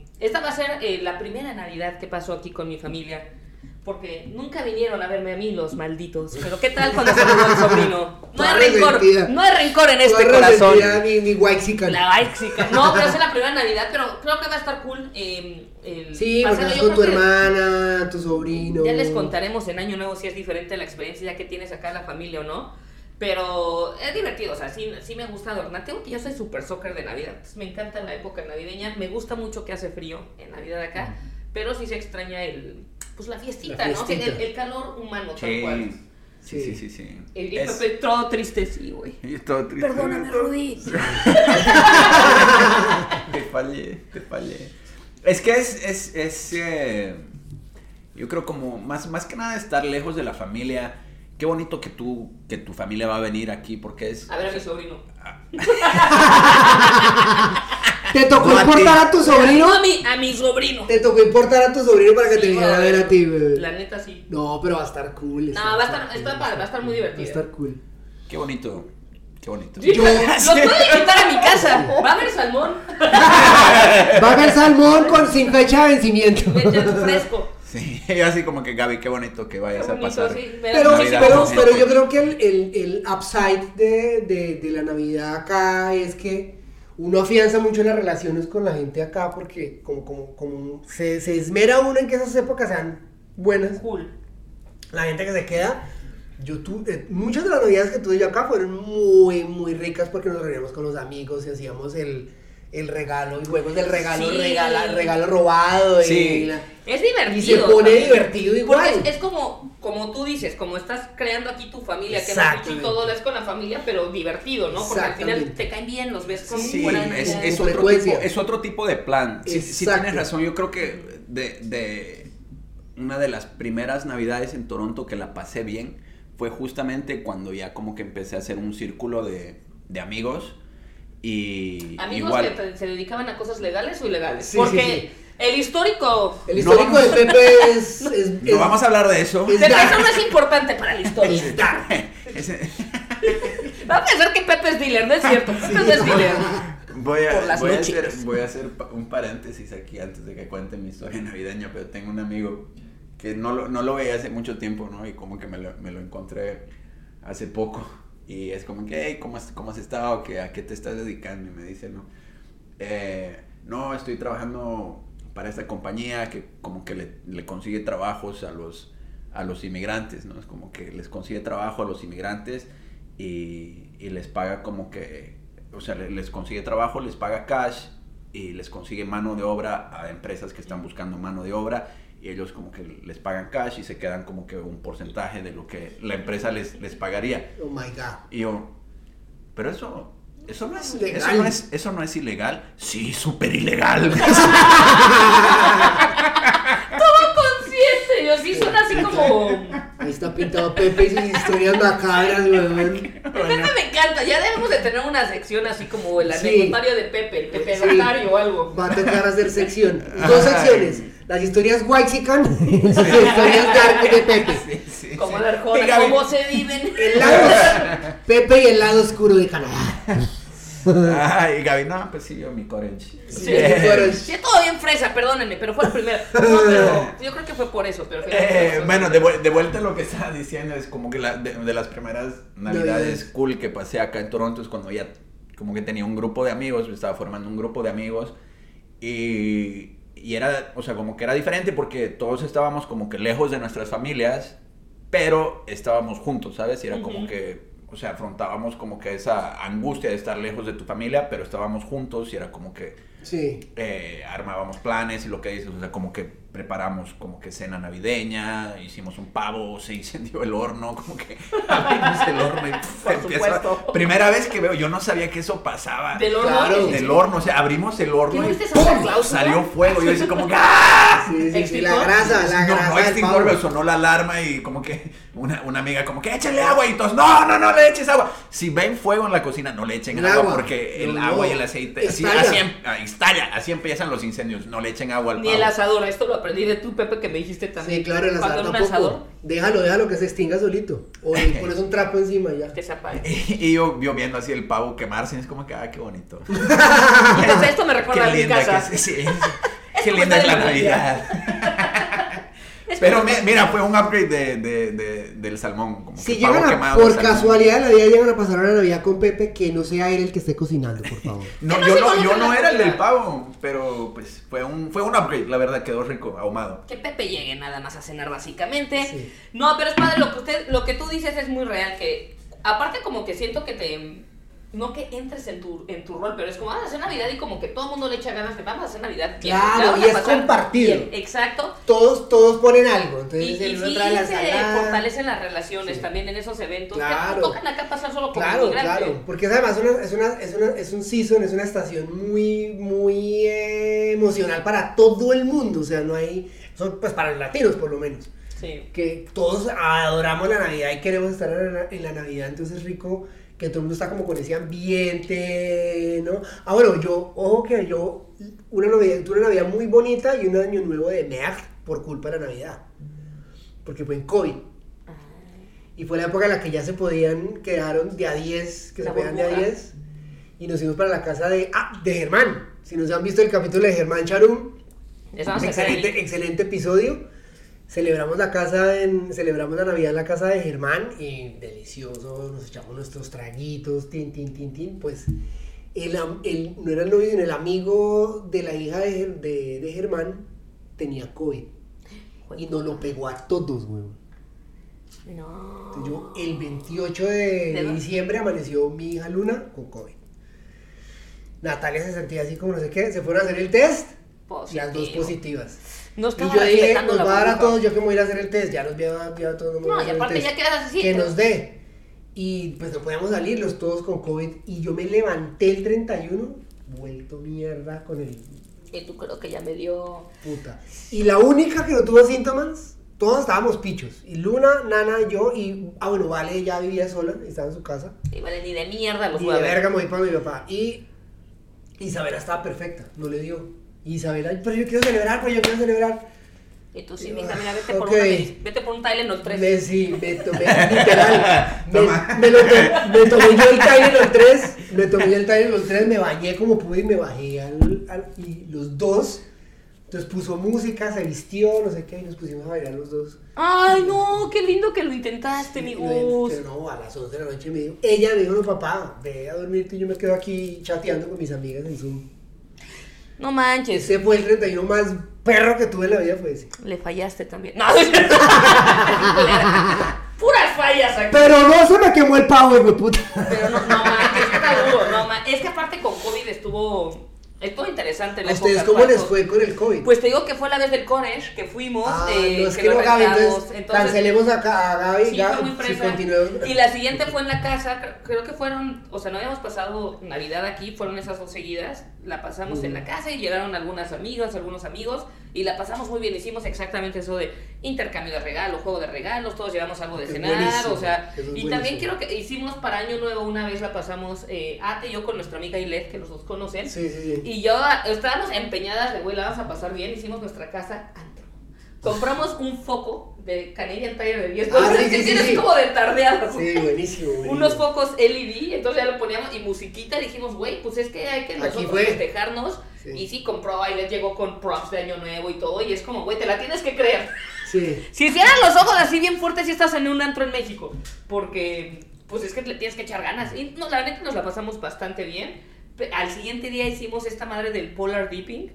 en... Esta va a ser eh, la primera Navidad que pasó aquí con mi familia. Porque nunca vinieron a verme a mí los malditos. Pero ¿qué tal cuando se murió el sobrino? No hay rencor. No hay rencor en este corazón. Ni, ni Waxican. La básica. No, pero es la primera Navidad, pero creo que va a estar cool. eh, el Sí, porque con tu hermana, tu sobrino. Ya les contaremos en Año Nuevo si es diferente la experiencia ya que tienes acá en la familia o no. Pero es divertido, o sea, sí, sí me gusta adornar. Tengo que yo soy super soccer de Navidad. entonces me encanta la época navideña. Me gusta mucho que hace frío en Navidad acá. Pero sí se extraña el, pues la fiestita, La ¿no? El, el calor humano, tal Sí. cual. Sí, sí, sí, sí. El, Es- todo triste, sí, güey. y todo triste. Perdóname, Rudy. Te fallé, te fallé. Es que es, es, es eh, yo creo como más, más que nada estar lejos de la familia. Qué bonito que tú, que tu familia va a venir aquí porque es... A ver a mi sobrino. Te tocó No, importar a tu sobrino. No, a mi, a mi sobrino. Te tocó importar a tu sobrino para que te viniera a ver a ti, bebé. La neta sí. No, pero va a estar cool. No, va a estar- está padre, va a estar muy Va a divertido. estar cool. Qué bonito, qué bonito. Yo, los puedo invitar a mi casa. Va a haber salmón. Va a haber salmón con sin fecha de vencimiento. Me echan fresco. Sí, así como que Gaby, qué bonito que vayas Qué a pasar. sí. Pero, Navidad pero, pero yo creo que el, el, el upside de, de, de la Navidad acá es que uno afianza mucho las relaciones con la gente acá porque como, como, como se, se esmera uno en que esas épocas sean buenas. Cool. La gente que se queda, yo eh, muchas de las navidades que tuve yo acá fueron muy, muy ricas porque nos reuníamos con los amigos y hacíamos el, el regalo y juegos del regalo, Sí. regala- regalo robado. Sí. Y, la- Es divertido. Y se pone también. divertido igual. Porque es, es como, como tú dices, como estás creando aquí tu familia, que no Exactamente. todo es con la familia, pero divertido, ¿no? Porque al final te caen bien, los ves con Sí, buena es, es otro tipo, es otro tipo de plan. Sí, tienes razón. Yo creo que de, de una de las primeras navidades en Toronto que la pasé bien fue justamente cuando ya como que empecé a hacer un círculo de, de amigos y Amigos igual. que te- se dedicaban a cosas legales o ilegales. Sí, Porque sí, sí. el histórico. El histórico de Pepe es... es, No es- vamos a hablar de eso. es- dark. eso no es importante para la historia. Va a pensar que Pepe es dealer, no es cierto. Pepe no es dealer. Voy a, voy, a hacer, voy a hacer un paréntesis aquí antes de que cuente mi historia navideña, pero tengo un amigo que no lo, no lo veía hace mucho tiempo, ¿no? Y como que me lo, me lo encontré hace poco. Y es como que, hey, ¿cómo has, cómo has estado? ¿Qué, ¿A qué te estás dedicando? Y me dice, ¿no? "Eh, no, estoy trabajando para esta compañía que como que le, consigue trabajos a los, a los inmigrantes, ¿no? Es como que les consigue trabajo a los inmigrantes y, les paga como que, o sea, le- les consigue trabajo, les paga cash y les consigue mano de obra a empresas que están buscando mano de obra y ellos como que les pagan cash y se quedan como que un porcentaje de lo que la empresa les, les pagaría. Oh my god. Y yo, pero eso, Eso no es Legal. Eso no es, eso no es ilegal. Sí, súper ilegal. Consciente, yo sí suena así como. Ahí está pintado Pepe y sus historias macabras, weón. Pepe me encanta, ya debemos de tener una sección así como el Sí. anecdotario de Pepe, el Pepe Sí. o algo. Va a tocar hacer sección. Dos secciones. Las historias Waxican y las historias Dark de Pepe. Sí, sí, Como sí. la Arjona, cómo se viven. El lado Pepe y el lado oscuro de Canadá. Ay, Gaby, no, pues sí, yo mi courage. Sí, Eh, mi courage. Sí, todo bien fresa, perdónenme, pero fue el primero. No, pero yo creo que fue por eso. Pero Eh, bueno, de, vu- de vuelta a lo que estaba diciendo, es como que la, de, de las primeras navidades Navidades. cool que pasé acá en Toronto es cuando ya como que tenía un grupo de amigos, estaba formando un grupo de amigos y, y era, o sea, como que era diferente porque todos estábamos como que lejos de nuestras familias, pero estábamos juntos, ¿sabes? Y era como que, o sea, afrontábamos como que esa angustia de estar lejos de tu familia, pero estábamos juntos y era como que Sí. eh, armábamos planes y lo que dices, o sea, como que preparamos como que cena navideña, hicimos un pavo, se incendió el horno, como que abrimos el horno y pff, empieza-. Primera vez que veo, yo no sabía que eso pasaba. Del horno. Claro. Del horno, o sea, abrimos el ¿Qué horno no y salió fuego. Yo decía como que ¡ah! Sí, sí, sí, la grasa, la no, grasa. no pero sonó la alarma y como que una, una amiga como que échale agua y todos, no, no, no le eches agua. Si ven fuego en la cocina, no le echen El agua, agua. porque el No, agua no. y el aceite, así, así, em- ah, así empiezan los incendios, no le echen agua al Ni pavo. el asador, esto lo aprendí de tu Pepe que me dijiste también. Sí, claro, el un tampoco. asador, Déjalo, déjalo que se extinga solito. O le pones un trapo encima y ya. que se apague. Y yo, yo viendo así el pavo quemarse, es como que, ah, qué bonito. Entonces, esto me recuerda a qué mi linda casa. que sí, Es qué linda es la Navidad. Pero mira, fue un upgrade de, de- de- del salmón. Como Si que llegan a, por casualidad de la vida llegan a pasar una Navidad con Pepe, que no sea él el que esté cocinando, por favor. No, yo no, yo era el del pavo, pero pues fue un, fue un upgrade, la verdad, quedó rico, ahumado. Que Pepe llegue nada más a cenar básicamente. Sí. No, pero es padre lo que usted, lo que tú dices es muy real, que aparte como que siento que te no que entres en tu, en tu rol, pero es como vamos a hacer Navidad y como que todo el mundo le echa ganas de vamos a hacer Navidad. bien, Claro, y es compartido. bien". Exacto. Todos, todos ponen algo. Y, Entonces y el uno sí trae la se fortalecen las relaciones Sí. también en esos eventos. Claro. Que tocan acá pasar solo Claro, claro. Porque es además una, es, una, es, una, es un season, es una estación muy, muy eh, emocional para todo el mundo. O sea, no hay. Son, pues para los latinos, por lo menos. Sí. que todos adoramos la Navidad y queremos estar en la, en la Navidad, entonces es rico que todo el mundo está como con ese ambiente, ¿no? Ah, bueno, yo, ojo que yo, una Navidad, tuve una Navidad muy bonita y un año nuevo de merde por culpa de la Navidad, porque fue en COVID. Y fue la época en la que ya se podían, quedaron de a 10, que La se podían de a burbuja. 10, y nos fuimos para la casa de, ah, de Germán. Si nos han visto el capítulo de Germán Charum, excelente, excelente episodio. Celebramos la casa en, celebramos la Navidad en la casa de Germán y delicioso, nos echamos nuestros traguitos, tin, tin, tin, tin, pues el, el- no era el novio, sino el amigo de la hija de, de, de Germán tenía COVID y nos lo pegó a todos, weón. No. Entonces yo el 28 de, diciembre amaneció mi hija Luna con COVID. Natalia se sentía así como no sé qué, se fueron a hacer el test, las dos Positivo. positivas. No Y yo dije, nos va a dar a todos, yo que me voy a ir a hacer el test, ya nos vi a, a todos. No, y aparte ya quedas así. Que nos dé. Y pues no podíamos salir los todos con COVID. Y yo me levanté el 31, vuelto mierda con el Y tú creo que ya me dio. puta. Y la única que no tuvo síntomas, todos estábamos pichos. Y Luna, Nana, yo y. Ah, bueno, Vale ya vivía sola, estaba en su casa. Y vale, ni de mierda los Y de ver. verga me voy para mi papá. Y Isabela estaba perfecta, no le dio. Y Isabela, "Ay, pero yo quiero celebrar, pero yo quiero celebrar. Y tú sí, mija, mira, vete por, Ok. una, vete por un Tylenol 3. Me, sí, me tomé, literal, me, me lo to- me tomé yo el Tylenol 3, me tomé yo el Tylenol 3, me bañé como pude y me bajé al, al- y los dos, entonces puso música, se vistió, no sé qué, y nos pusimos a bailar los dos. Ay, no, qué lindo que lo intentaste, mi Gus. Pero no, a las 11 de la noche me dijo, ella me dijo, no papá, ve a dormirte y yo me quedo aquí chateando con mis amigas en Zoom. No manches. Ese fue el 31 más perro que tuve en la vida, fue ese. Le fallaste también. No, Puras fallas aquí. Pero no se me quemó el pavo, güey, puta. Pero no, no manches, está duro, no Es que aparte con COVID estuvo. Estuvo interesante. la ¿A ustedes época cómo les fue con el COVID? Pues te digo que fue la vez del college que fuimos. Ah, eh, no, es que que no, Gaby, entonces, cancelemos acá a Gaby, Sí, Gaby, si. Y la siguiente fue en la casa, cre- creo que fueron, o sea, no habíamos pasado Navidad aquí, fueron esas dos seguidas, la pasamos en la casa y llegaron algunas amigas, algunos amigos, y la pasamos muy bien, hicimos exactamente eso de intercambio de regalos, juego de regalos, todos llevamos algo de Es cenar, o sea, es y también quiero que hicimos para Año Nuevo una vez la pasamos, eh, Ate y yo con nuestra amiga Ilet, que los dos conocen, Sí, sí, sí. y yo estábamos empeñadas de, güey, la vamos a pasar bien, hicimos nuestra casa. Compramos un foco de Canadian Tire de 10 Ah, sí, que sí, tienes sí. como de tardeado. Sí, buenísimo, buenísimo. Unos focos LED, entonces ya lo poníamos y musiquita, dijimos, güey, pues es que hay que nosotros festejarnos. Y sí, compró, ahí les llegó con props de Año Nuevo y todo, y es como, güey, te la tienes que creer. Sí. Si hicieran los ojos así bien fuertes si estás en un antro en México, porque pues es que le tienes que echar ganas. Y no, la neta nos la pasamos bastante bien. Al siguiente día hicimos esta madre del polar dipping,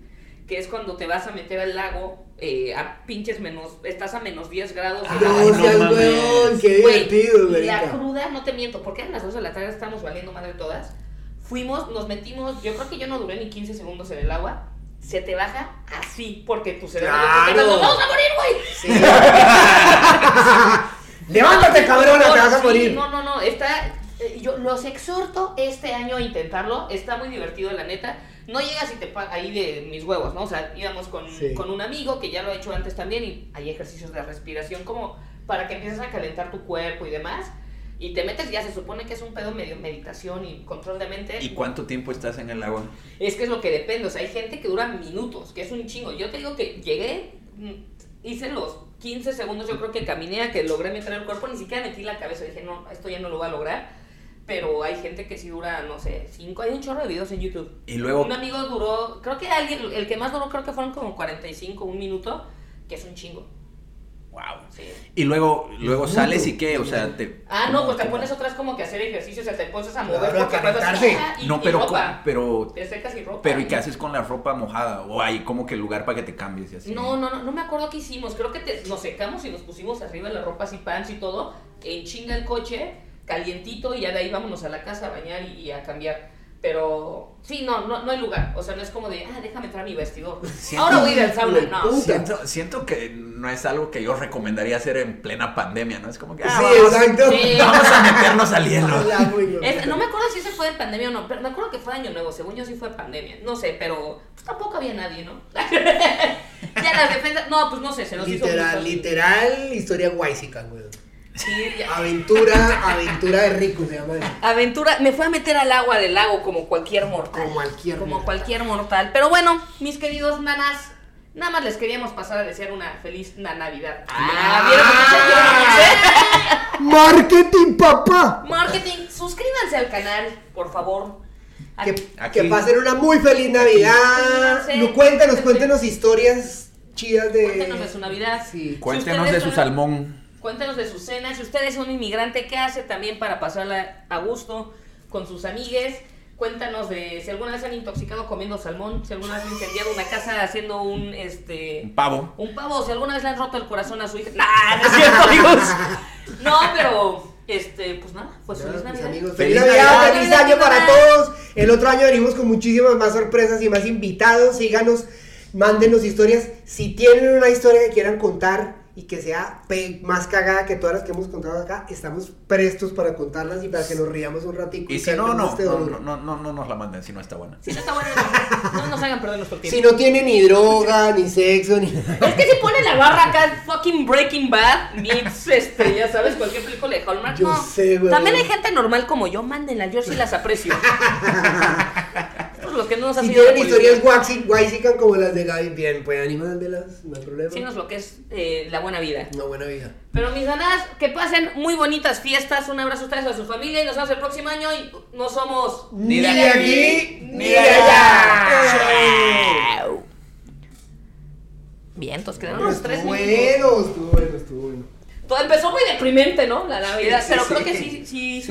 que es cuando te vas a meter al lago eh, a pinches menos, estás a menos 10 grados. de No, no seas weón, qué Güey, divertido, y güey. la cruda, no te miento, porque eran las 2 de la tarde, estábamos valiendo madre todas. Fuimos, nos metimos, yo creo que yo no duré ni 15 segundos en el agua. Se te baja así, porque tu cerebro Claro. te ¡Nos vamos a morir, güey! Sí. Levántate, cabrona, te vas a Sí, morir. No, no, no, está. eh, Yo los exhorto este año a intentarlo. Está muy divertido, la neta. No llegas y te paga ahí de mis huevos, ¿no? O sea, íbamos con, Sí. con un amigo que ya lo ha hecho antes también y hay ejercicios de respiración como para que empieces a calentar tu cuerpo y demás. Y te metes, ya se supone que es un pedo medio meditación y control de mente. ¿Y cuánto tiempo estás en el agua? Es que es lo que depende, o sea, hay gente que dura minutos, que es un chingo. Yo te digo que llegué, mm, hice los 15 segundos, yo creo que caminé a que logré meter el cuerpo, ni siquiera metí la cabeza, dije, no, esto ya no lo voy a lograr. Pero hay gente que sí dura, no sé, 5, hay un chorro de videos en YouTube. Y luego, Un amigo duró, creo que alguien, el que más duró creo que fueron como 45, un minuto, que es un chingo. wow. Sí. Y luego, luego sales y qué, o sea, te... Ah, no, pues te pones otras como que hacer ejercicio, o sea, te pones a mover Claro, porque calentarse. y, No, y pero, ropa. pero, Te secas y ropa. pero ¿y qué haces con la ropa mojada? O hay como que lugar para que te cambies y así. No, no, no, no me acuerdo qué hicimos. Creo que te- nos secamos y nos pusimos arriba la ropa así pants y todo, en chinga el coche, calientito y ya de ahí vámonos a la casa a bañar y, y a cambiar. Pero sí, no, no, no hay lugar. O sea, no es como de, ah, déjame entrar a mi vestidor. Siento- Ahora voy a ir al sauna. No. Siento, siento que no es algo que yo recomendaría hacer en plena pandemia, ¿no? Es como que, ah, Sí, vamos, exacto. Sí. vamos a meternos al hielo. Es- no me acuerdo si ese fue de pandemia o no, pero me acuerdo que fue año nuevo. Según yo sí fue pandemia. No sé, pero pues, tampoco había nadie, ¿no? ya las defensas. No, pues no sé, se nos hizo muy Literal, literal, historia guaysica, güey. Sí. Aventura, aventura de rico se llama eso. Aventura, me fue a meter al agua del lago como cualquier mortal. Como cualquier Como mortal. cualquier mortal. Pero bueno, mis queridos nanas, nada más les queríamos pasar a desear una feliz na- Navidad. Ah, ¿vieron cómo se Marketing, papá. Marketing, suscríbanse al canal, por favor. Que, Aquí. que pasen una muy feliz Navidad. Sí. No, cuéntanos, cuéntenos historias chidas de. Cuéntenos de su Navidad. Sí. Cuéntenos de su salmón. Cuéntenos de su cena. Si usted es un inmigrante, ¿qué hace también para pasarla a gusto con sus amigues? Cuéntanos de si alguna vez han intoxicado comiendo salmón, si alguna vez han incendiado una casa haciendo un este Un pavo. un pavo, si alguna vez le han roto el corazón a su hija. Nah, no es cierto, amigos. No, pero este, pues nada, pues Ya, feliz Navidad. amigos, Feliz feliz Navidad, Navidad. feliz año para todos. El otro año venimos con muchísimas más sorpresas y más invitados. Síganos, mándenos historias. Si tienen una historia que quieran contar y que sea más cagada que todas las que hemos contado acá, estamos prestos para contarlas y para que nos riamos un ratico. Y si no, no, este no, no, no, no, no nos la manden si no está buena. Si no está bueno, no, no nos hagan perder nuestro tiempo. Si no tiene ni droga, ni sexo, ni Es que si pone la barra acá, fucking Breaking Bad, meets, este, ya sabes, cualquier película de Hallmark, Yo no. sé, güey. También hay gente normal como yo, mándenla, yo sí las aprecio. Los que no nos han Si sido de tienen historias waxy- como las de Gaby, bien, pueden animármelas, no hay problema. Sí nos lo que es eh, la buena vida. Una buena vida. Pero mis ganas, que pasen muy bonitas fiestas, un abrazo a ustedes, a su familia y nos vemos el próximo año y no somos Ni de aquí, ni de allá. Bien, entonces quedaron los tres estuvo minutos. bueno, estuvo bueno, estuvo bueno. Todo empezó muy deprimente, ¿no? La Navidad, Sí, sí, pero sí. creo que sí, sí, Sí,